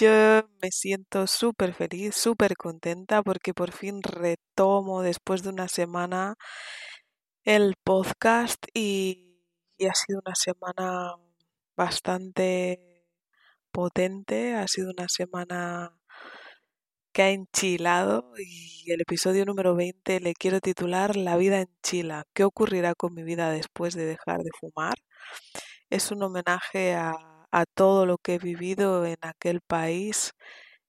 Yo me siento súper feliz, súper contenta porque por fin retomo después de una semana el podcast y, ha sido una semana bastante potente, ha sido una semana que ha enchilado y el episodio número 20 le quiero titular La vida enchila. ¿Qué ocurrirá con mi vida después de dejar de fumar? Es un homenaje a a todo lo que he vivido en aquel país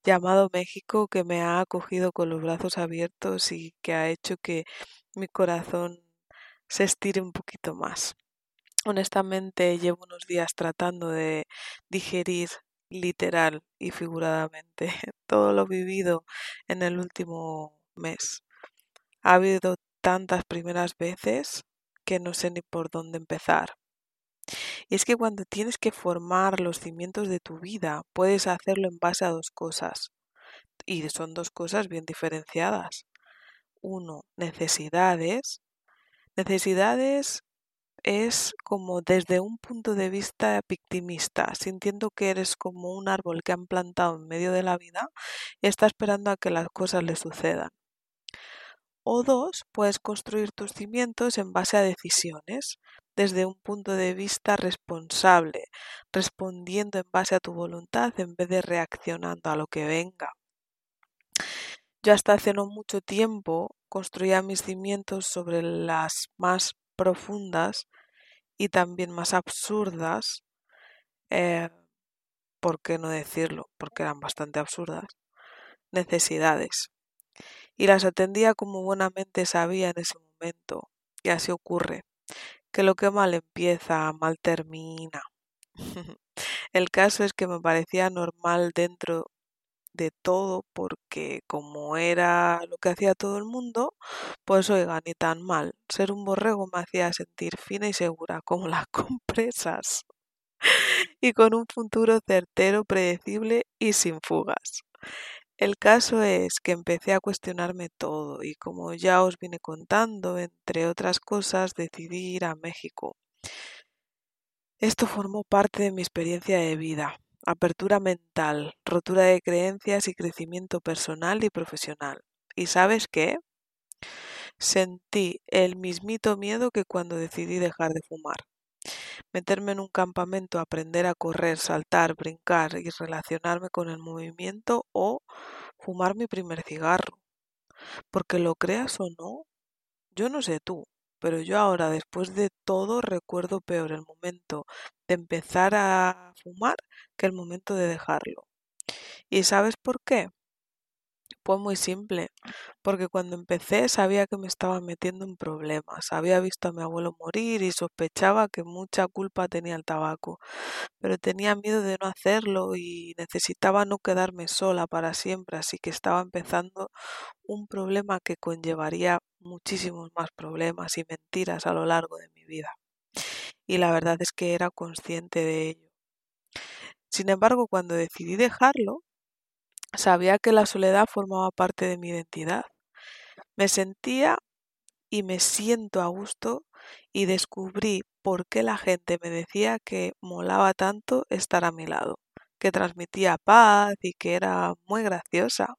llamado México que me ha acogido con los brazos abiertos y que ha hecho que mi corazón se estire un poquito más. Honestamente llevo unos días tratando de digerir literal y figuradamente todo lo vivido en el último mes. Ha habido tantas primeras veces que no sé ni por dónde empezar. Y es que cuando tienes que formar los cimientos de tu vida, puedes hacerlo en base a dos cosas. Y son dos cosas bien diferenciadas. Uno, necesidades. Necesidades es como desde un punto de vista victimista, sintiendo que eres como un árbol que han plantado en medio de la vida y está esperando a que las cosas le sucedan. O dos, puedes construir tus cimientos en base a decisiones, desde un punto de vista responsable, respondiendo en base a tu voluntad en vez de reaccionando a lo que venga. Yo hasta hace no mucho tiempo construía mis cimientos sobre las más profundas y también más absurdas, eh, ¿por qué no decirlo? Porque eran bastante absurdas, necesidades. Y las atendía como buenamente sabía en ese momento, y así ocurre que lo que mal empieza, mal termina. El caso es que me parecía normal dentro de todo porque como era lo que hacía todo el mundo, pues oiga, ni tan mal. Ser un borrego me hacía sentir fina y segura como las compresas y con un futuro certero, predecible y sin fugas. El caso es que empecé a cuestionarme todo y como ya os vine contando, entre otras cosas, decidí ir a México. Esto formó parte de mi experiencia de vida, apertura mental, rotura de creencias y crecimiento personal y profesional. ¿Y sabes qué? Sentí el mismito miedo que cuando decidí dejar de fumar. Meterme en un campamento, aprender a correr, saltar, brincar y relacionarme con el movimiento o fumar mi primer cigarro. Porque lo creas o no, yo no sé tú, pero yo ahora, después de todo, recuerdo peor el momento de empezar a fumar que el momento de dejarlo. ¿Y sabes por qué? Fue muy simple, porque cuando empecé sabía que me estaba metiendo en problemas. Había visto a mi abuelo morir y sospechaba que mucha culpa tenía el tabaco, pero tenía miedo de no hacerlo y necesitaba no quedarme sola para siempre, así que estaba empezando un problema que conllevaría muchísimos más problemas y mentiras a lo largo de mi vida. Y la verdad es que era consciente de ello. Sin embargo, cuando decidí dejarlo, Sabía que la soledad formaba parte de mi identidad. Me sentía y me siento a gusto y descubrí por qué la gente me decía que molaba tanto estar a mi lado, que transmitía paz y que era muy graciosa.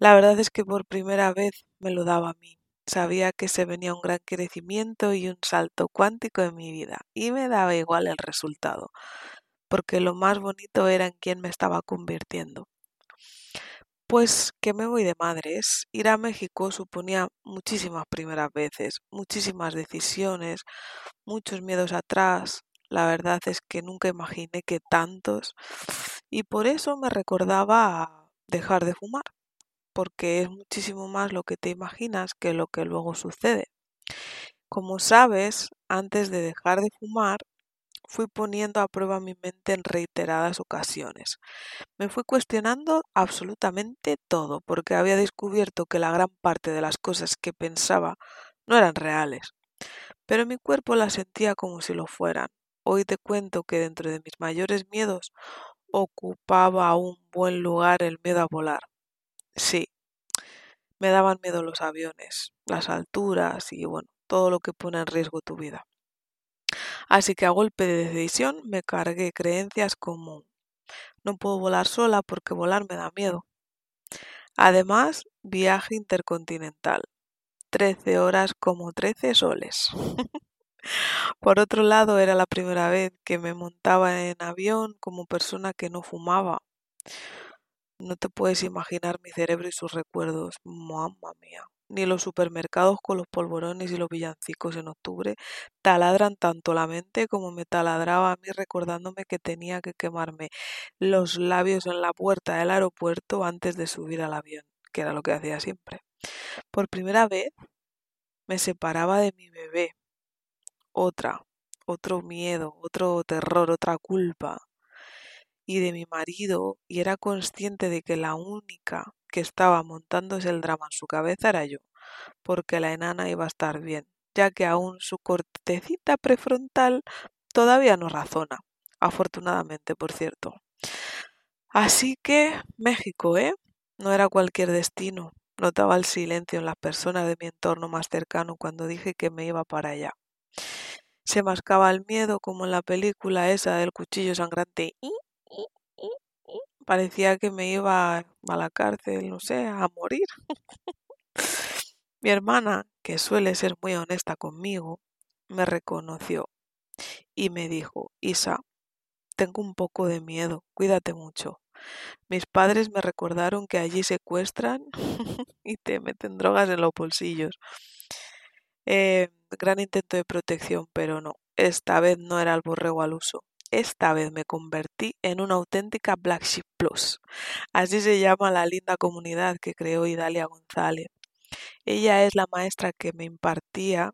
La verdad es que por primera vez me lo daba a mí. Sabía que se venía un gran crecimiento y un salto cuántico en mi vida, y me daba igual el resultado, porque lo más bonito era en quién me estaba convirtiendo. Pues que me voy de madres. Ir a México suponía muchísimas primeras veces, muchísimas decisiones, muchos miedos atrás. La verdad es que nunca imaginé que tantos. Y por eso me recordaba dejar de fumar, porque es muchísimo más lo que te imaginas que lo que luego sucede. Como sabes, antes de dejar de fumar, fui poniendo a prueba mi mente en reiteradas ocasiones. Me fui cuestionando absolutamente todo, porque había descubierto que la gran parte de las cosas que pensaba no eran reales. Pero mi cuerpo las sentía como si lo fueran. Hoy te cuento que dentro de mis mayores miedos ocupaba un buen lugar el miedo a volar. Sí, me daban miedo los aviones, las alturas y bueno, todo lo que pone en riesgo tu vida. Así que a golpe de decisión me cargué creencias como no puedo volar sola porque volar me da miedo. Además, viaje intercontinental. Trece horas como trece soles. Por otro lado, era la primera vez que me montaba en avión como persona que no fumaba. No te puedes imaginar mi cerebro y sus recuerdos. Mamma mía. Ni los supermercados con los polvorones y los villancicos en octubre taladran tanto la mente como me taladraba a mí recordándome que tenía que quemarme los labios en la puerta del aeropuerto antes de subir al avión, que era lo que hacía siempre. Por primera vez me separaba de mi bebé. Otra, otro miedo, otro terror, otra culpa y de mi marido y era consciente de que la única que estaba montándose el drama en su cabeza era yo, porque la enana iba a estar bien, ya que aún su cortecita prefrontal todavía no razona, afortunadamente, por cierto. Así que México, ¿eh? No era cualquier destino. Notaba el silencio en las personas de mi entorno más cercano cuando dije que me iba para allá. Se mascaba el miedo como en la película esa del cuchillo sangrante parecía que me iba a la cárcel, no sé, a morir. Mi hermana, que suele ser muy honesta conmigo, me reconoció y me dijo, Isa, tengo un poco de miedo, cuídate mucho. Mis padres me recordaron que allí secuestran y te meten drogas en los bolsillos. Eh, gran intento de protección, pero no, esta vez no era el borrego al uso. Esta vez me convertí en una auténtica Black Sheep Plus. Así se llama la linda comunidad que creó Idalia González. Ella es la maestra que me impartía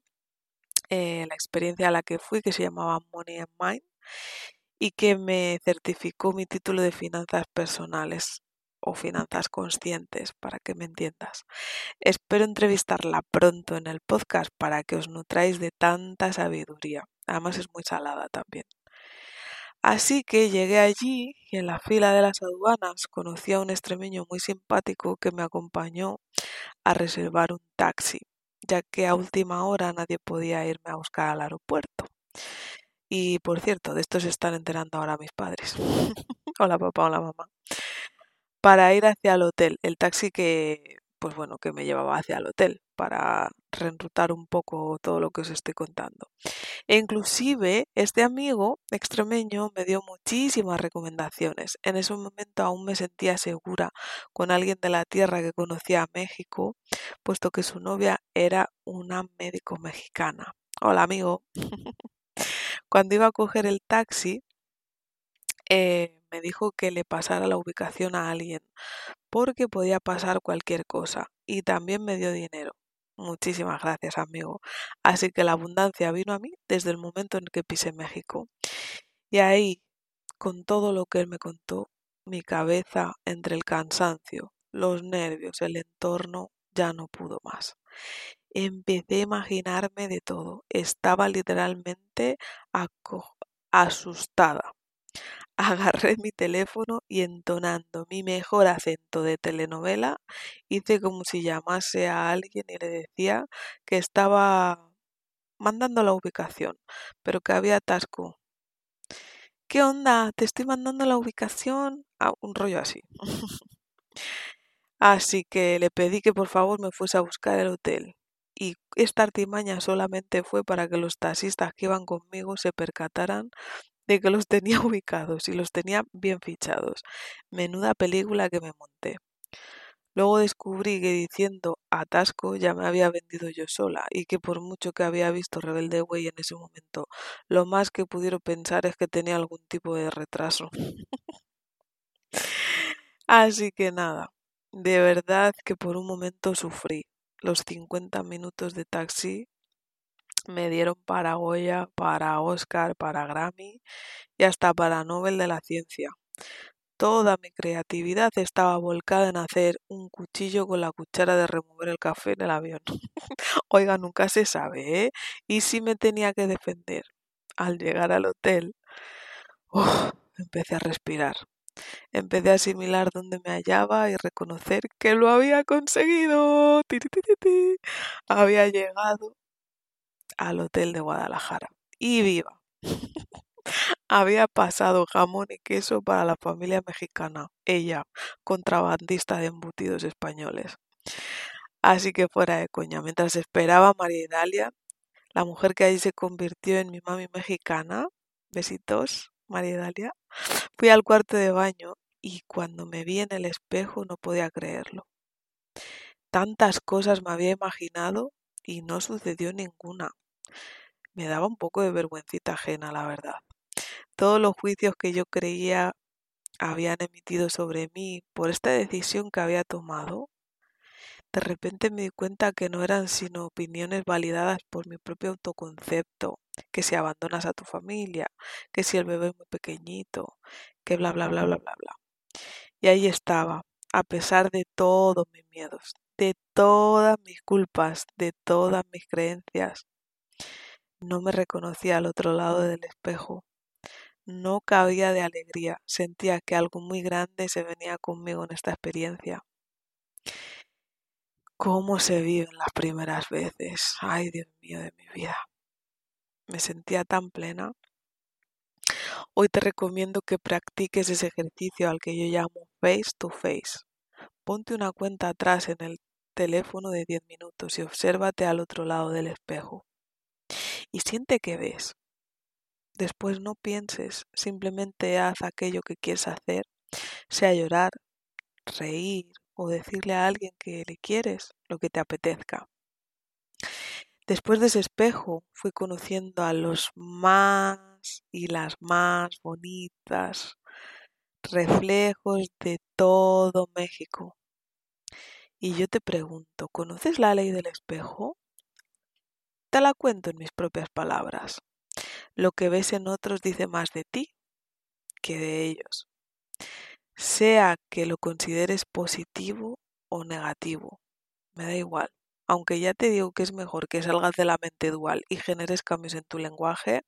eh, la experiencia a la que fui, que se llamaba Money and Mind, y que me certificó mi título de finanzas personales o finanzas conscientes, para que me entiendas. Espero entrevistarla pronto en el podcast para que os nutráis de tanta sabiduría. Además es muy salada también. Así que llegué allí y en la fila de las aduanas conocí a un extremeño muy simpático que me acompañó a reservar un taxi, ya que a última hora nadie podía irme a buscar al aeropuerto. Y por cierto, de esto se están enterando ahora mis padres. hola papá, hola mamá. Para ir hacia el hotel, el taxi que, pues bueno, que me llevaba hacia el hotel para reenrutar un poco todo lo que os estoy contando. E inclusive este amigo extremeño me dio muchísimas recomendaciones. En ese momento aún me sentía segura con alguien de la tierra que conocía a México, puesto que su novia era una médico mexicana. Hola amigo. Cuando iba a coger el taxi, eh, me dijo que le pasara la ubicación a alguien, porque podía pasar cualquier cosa, y también me dio dinero. Muchísimas gracias, amigo. Así que la abundancia vino a mí desde el momento en que pisé México. Y ahí, con todo lo que él me contó, mi cabeza entre el cansancio, los nervios, el entorno, ya no pudo más. Empecé a imaginarme de todo. Estaba literalmente asustada. Agarré mi teléfono y entonando mi mejor acento de telenovela, hice como si llamase a alguien y le decía que estaba mandando la ubicación, pero que había atasco. ¿Qué onda? Te estoy mandando la ubicación. Ah, un rollo así. así que le pedí que por favor me fuese a buscar el hotel. Y esta artimaña solamente fue para que los taxistas que iban conmigo se percataran de que los tenía ubicados y los tenía bien fichados. Menuda película que me monté. Luego descubrí que diciendo atasco ya me había vendido yo sola y que por mucho que había visto Rebelde Way en ese momento, lo más que pudieron pensar es que tenía algún tipo de retraso. Así que nada, de verdad que por un momento sufrí. Los 50 minutos de taxi Me dieron para Goya, para Oscar, para Grammy y hasta para Nobel de la Ciencia. Toda mi creatividad estaba volcada en hacer un cuchillo con la cuchara de remover el café en el avión. Oiga, nunca se sabe, ¿eh? ¿Y si me tenía que defender? Al llegar al hotel, empecé a respirar. Empecé a asimilar dónde me hallaba y reconocer que lo había conseguido. Había llegado al hotel de Guadalajara. Y viva. Había pasado jamón y queso para la familia mexicana, ella, contrabandista de embutidos españoles. Así que fuera de coña, mientras esperaba a María Idalia, la mujer que allí se convirtió en mi mami mexicana, besitos, María Idalia, fui al cuarto de baño y cuando me vi en el espejo no podía creerlo. Tantas cosas me había imaginado y no sucedió ninguna. Me daba un poco de vergüencita ajena, la verdad. Todos los juicios que yo creía habían emitido sobre mí por esta decisión que había tomado, de repente me di cuenta que no eran sino opiniones validadas por mi propio autoconcepto, que si abandonas a tu familia, que si el bebé es muy pequeñito, que bla bla bla bla bla bla. Y ahí estaba, a pesar de todos mis miedos, de todas mis culpas, de todas mis creencias. No me reconocía al otro lado del espejo. No cabía de alegría, sentía que algo muy grande se venía conmigo en esta experiencia. ¿Cómo se viven las primeras veces? Ay, Dios mío de mi vida. Me sentía tan plena. Hoy te recomiendo que practiques ese ejercicio al que yo llamo face to face. Ponte una cuenta atrás en el teléfono de 10 minutos y obsérvate al otro lado del espejo. Y siente que ves. Después no pienses, simplemente haz aquello que quieres hacer, sea llorar, reír o decirle a alguien que le quieres lo que te apetezca. Después de ese espejo fui conociendo a los más y las más bonitas reflejos de todo México. Y yo te pregunto, ¿conoces la ley del espejo? Te la cuento en mis propias palabras. Lo que ves en otros dice más de ti que de ellos. Sea que lo consideres positivo o negativo, me da igual. Aunque ya te digo que es mejor que salgas de la mente dual y generes cambios en tu lenguaje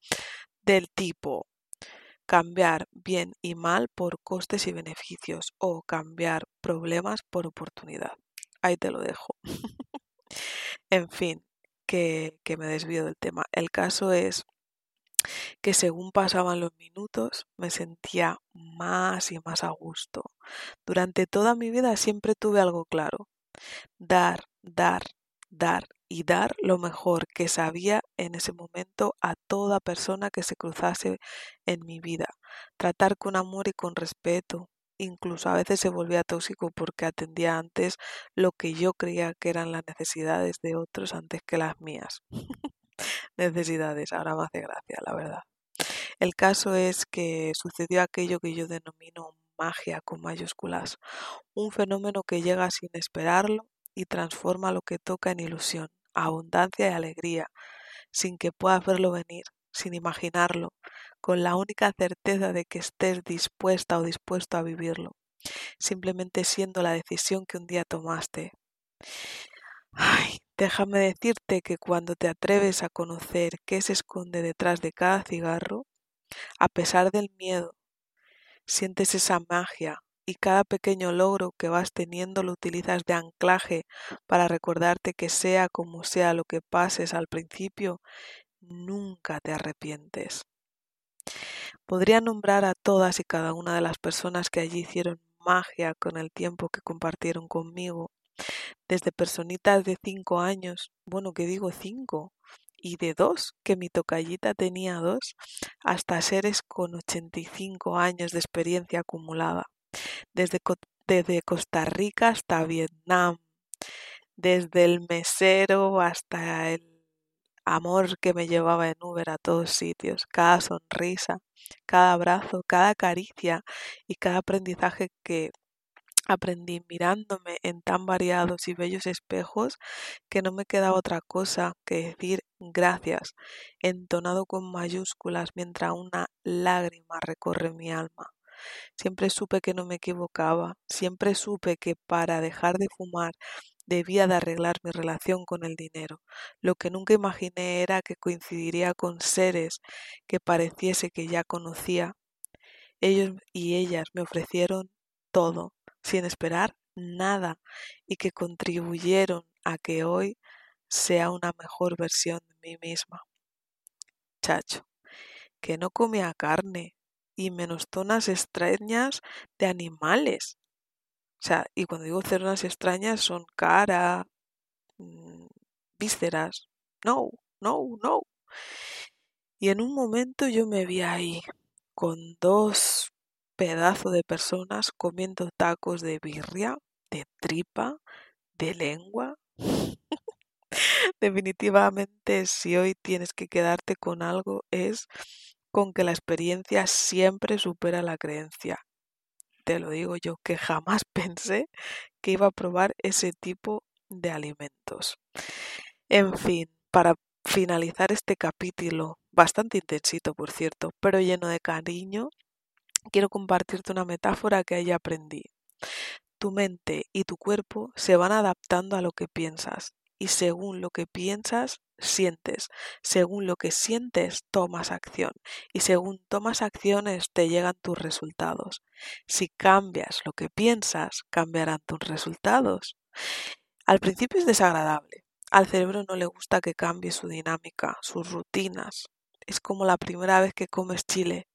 del tipo cambiar bien y mal por costes y beneficios o cambiar problemas por oportunidad. Ahí te lo dejo. en fin, que, me desvío del tema. El caso es que según pasaban los minutos me sentía más y más a gusto. Durante toda mi vida siempre tuve algo claro. Dar, dar, dar y dar lo mejor que sabía en ese momento a toda persona que se cruzase en mi vida. Tratar con amor y con respeto. Incluso a veces se volvía tóxico porque atendía antes lo que yo creía que eran las necesidades de otros antes que las mías. necesidades, ahora me hace gracia, la verdad. El caso es que sucedió aquello que yo denomino magia con mayúsculas, un fenómeno que llega sin esperarlo y transforma lo que toca en ilusión, abundancia y alegría, sin que puedas verlo venir, sin imaginarlo, con la única certeza de que estés dispuesta o dispuesto a vivirlo, simplemente siendo la decisión que un día tomaste. Ay, déjame decirte que cuando te atreves a conocer qué se esconde detrás de cada cigarro, a pesar del miedo, sientes esa magia y cada pequeño logro que vas teniendo lo utilizas de anclaje para recordarte que sea como sea lo que pases al principio, nunca te arrepientes. Podría nombrar a todas y cada una de las personas que allí hicieron magia con el tiempo que compartieron conmigo, desde personitas de cinco años, bueno, que digo cinco, y de dos, que mi tocallita tenía dos, hasta seres con 85 años de experiencia acumulada desde, desde Costa Rica hasta Vietnam, desde el mesero hasta el amor que me llevaba en Uber a todos sitios, cada sonrisa, cada abrazo, cada caricia y cada aprendizaje que aprendí mirándome en tan variados y bellos espejos que no me quedaba otra cosa que decir gracias, entonado con mayúsculas mientras una lágrima recorre mi alma. Siempre supe que no me equivocaba, siempre supe que para dejar de fumar debía de arreglar mi relación con el dinero. Lo que nunca imaginé era que coincidiría con seres que pareciese que ya conocía. Ellos y ellas me ofrecieron todo, sin esperar nada, y que contribuyeron a que hoy sea una mejor versión de mí misma. Chacho, que no comía carne y menos zonas extrañas de animales. Sea, y cuando digo zonas extrañas son cara, mm, vísceras. No, no, no. Y en un momento yo me vi ahí, con dos pedazos de personas comiendo tacos de birria, de tripa, de lengua. Definitivamente, si hoy tienes que quedarte con algo, es con que la experiencia siempre supera la creencia. Te lo digo yo, que jamás pensé que iba a probar ese tipo de alimentos. En fin, para finalizar este capítulo, bastante intensito por cierto, pero lleno de cariño, quiero compartirte una metáfora que ahí aprendí. Tu mente y tu cuerpo se van adaptando a lo que piensas y según lo que piensas, sientes. Según lo que sientes, tomas acción. Y según tomas acciones, te llegan tus resultados. Si cambias lo que piensas, cambiarán tus resultados. Al principio es desagradable. Al cerebro no le gusta que cambie su dinámica, sus rutinas. Es como la primera vez que comes chile.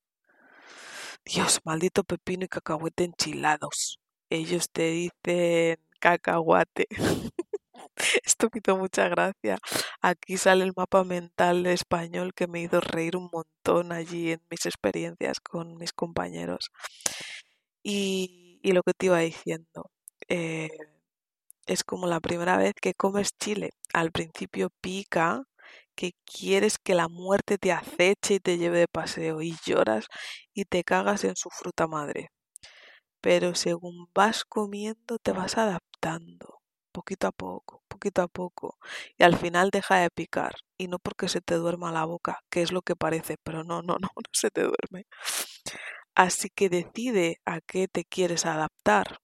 Dios, maldito pepino y cacahuete enchilados. Ellos te dicen cacahuate. Esto me hizo mucha gracia. Aquí sale el mapa mental español que me hizo reír un montón allí en mis experiencias con mis compañeros. Y, lo que te iba diciendo, eh, es como la primera vez que comes chile. Al principio pica, que quieres que la muerte te aceche y te lleve de paseo y lloras y te cagas en su fruta madre. Pero según vas comiendo te vas adaptando poquito a poco, poquito a poco, y al final deja de picar, y no porque se te duerma la boca, que es lo que parece, pero no, no, no, no se te duerme. Así que decide a qué te quieres adaptar,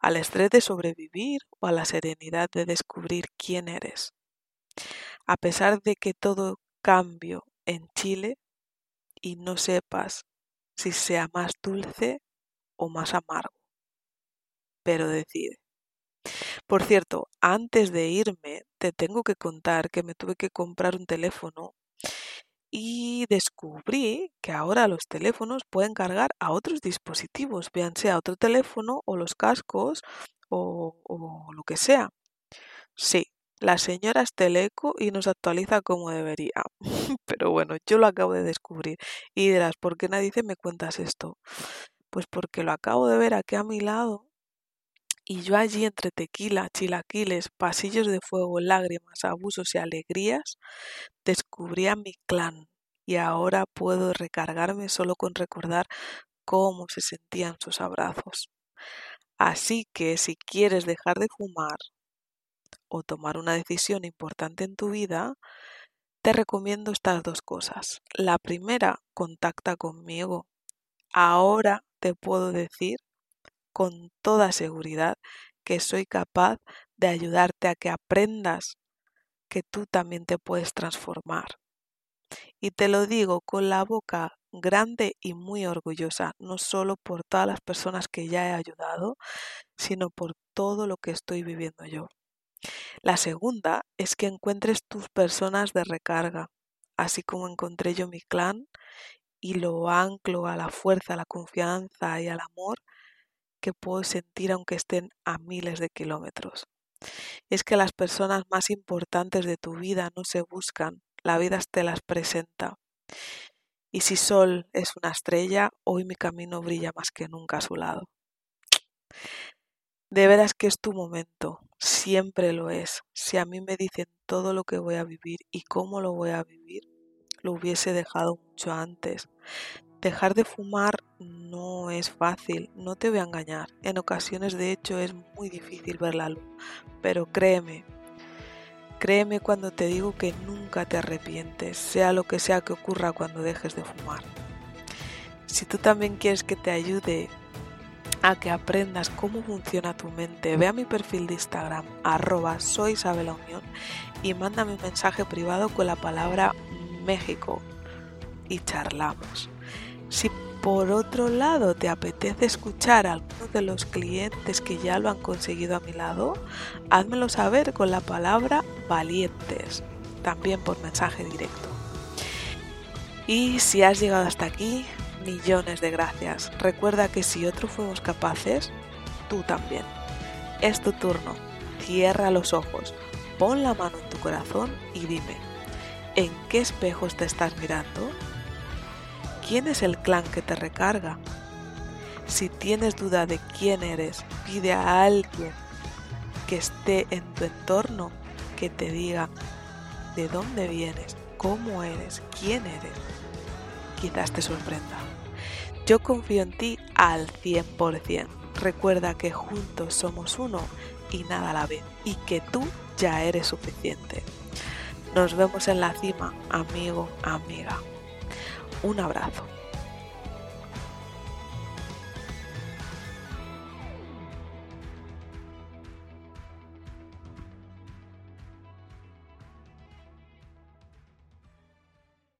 al estrés de sobrevivir o a la serenidad de descubrir quién eres. A pesar de que todo cambio en Chile y no sepas si sea más dulce o más amargo, pero decide. Por cierto, antes de irme, te tengo que contar que me tuve que comprar un teléfono y descubrí que ahora los teléfonos pueden cargar a otros dispositivos, vean sea otro teléfono o los cascos o, o lo que sea. Sí, la señora es teleco y nos actualiza como debería. Pero bueno, yo lo acabo de descubrir. Y dirás, ¿por qué nadie me cuentas esto? Pues porque lo acabo de ver aquí a mi lado y yo allí entre tequila, chilaquiles, pasillos de fuego, lágrimas, abusos y alegrías, descubría mi clan y ahora puedo recargarme solo con recordar cómo se sentían sus abrazos. Así que si quieres dejar de fumar o tomar una decisión importante en tu vida, te recomiendo estas dos cosas. La primera, contacta conmigo. Ahora te puedo decir con toda seguridad que soy capaz de ayudarte a que aprendas que tú también te puedes transformar. Y te lo digo con la boca grande y muy orgullosa, no solo por todas las personas que ya he ayudado, sino por todo lo que estoy viviendo yo. La segunda es que encuentres tus personas de recarga, así como encontré yo mi clan y lo anclo a la fuerza, a la confianza y al amor que puedo sentir aunque estén a miles de kilómetros. Es que las personas más importantes de tu vida no se buscan, la vida te las presenta. Y si Sol es una estrella, hoy mi camino brilla más que nunca a su lado. De veras que es tu momento, siempre lo es. Si a mí me dicen todo lo que voy a vivir y cómo lo voy a vivir, lo hubiese dejado mucho antes. Dejar de fumar no es fácil, no te voy a engañar. En ocasiones de hecho es muy difícil ver la luz, pero créeme, créeme cuando te digo que nunca te arrepientes, sea lo que sea que ocurra cuando dejes de fumar. Si tú también quieres que te ayude a que aprendas cómo funciona tu mente, ve a mi perfil de Instagram, arroba soy Unión, y mándame un mensaje privado con la palabra México y charlamos. Si por otro lado te apetece escuchar a algunos de los clientes que ya lo han conseguido a mi lado, házmelo saber con la palabra valientes, también por mensaje directo. Y si has llegado hasta aquí, millones de gracias. Recuerda que si otros fuimos capaces, tú también. Es tu turno. Cierra los ojos, pon la mano en tu corazón y dime, ¿en qué espejos te estás mirando? ¿Quién es el clan que te recarga? Si tienes duda de quién eres, pide a alguien que esté en tu entorno que te diga de dónde vienes, cómo eres, quién eres. Quizás te sorprenda. Yo confío en ti al 100%. Recuerda que juntos somos uno y nada a la vez y que tú ya eres suficiente. Nos vemos en la cima, amigo, amiga. Un abrazo.